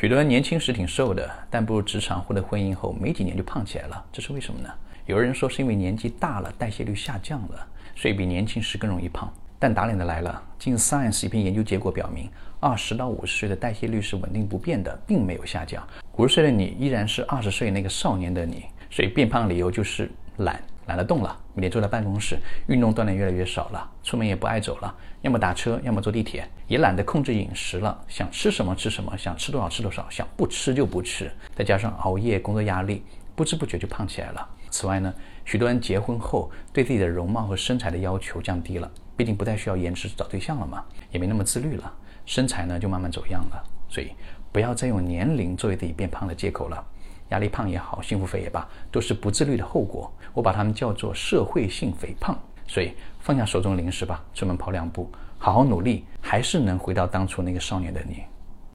许多人年轻时挺瘦的，但步入职场或者婚姻后没几年就胖起来了，这是为什么呢？有人说是因为年纪大了，代谢率下降了，所以比年轻时更容易胖。但打脸的来了，近 Science 一篇研究结果表明，二十到五十岁的代谢率是稳定不变的，并没有下降。五十岁的你依然是二十岁那个少年的你，所以变胖理由就是懒。懒得动了，每天坐在办公室，运动锻炼越来越少了，出门也不爱走了，要么打车，要么坐地铁，也懒得控制饮食了，想吃什么吃什么，想吃多少吃多少，想不吃就不吃。再加上熬夜、工作压力，不知不觉就胖起来了。此外呢，许多人结婚后对自己的容貌和身材的要求降低了，毕竟不再需要颜值找对象了嘛，也没那么自律了，身材呢就慢慢走样了。所以不要再用年龄作为自己变胖的借口了。压力胖也好，幸福肥也罢，都是不自律的后果。我把它们叫做社会性肥胖。所以放下手中零食吧，出门跑两步，好好努力，还是能回到当初那个少年的你。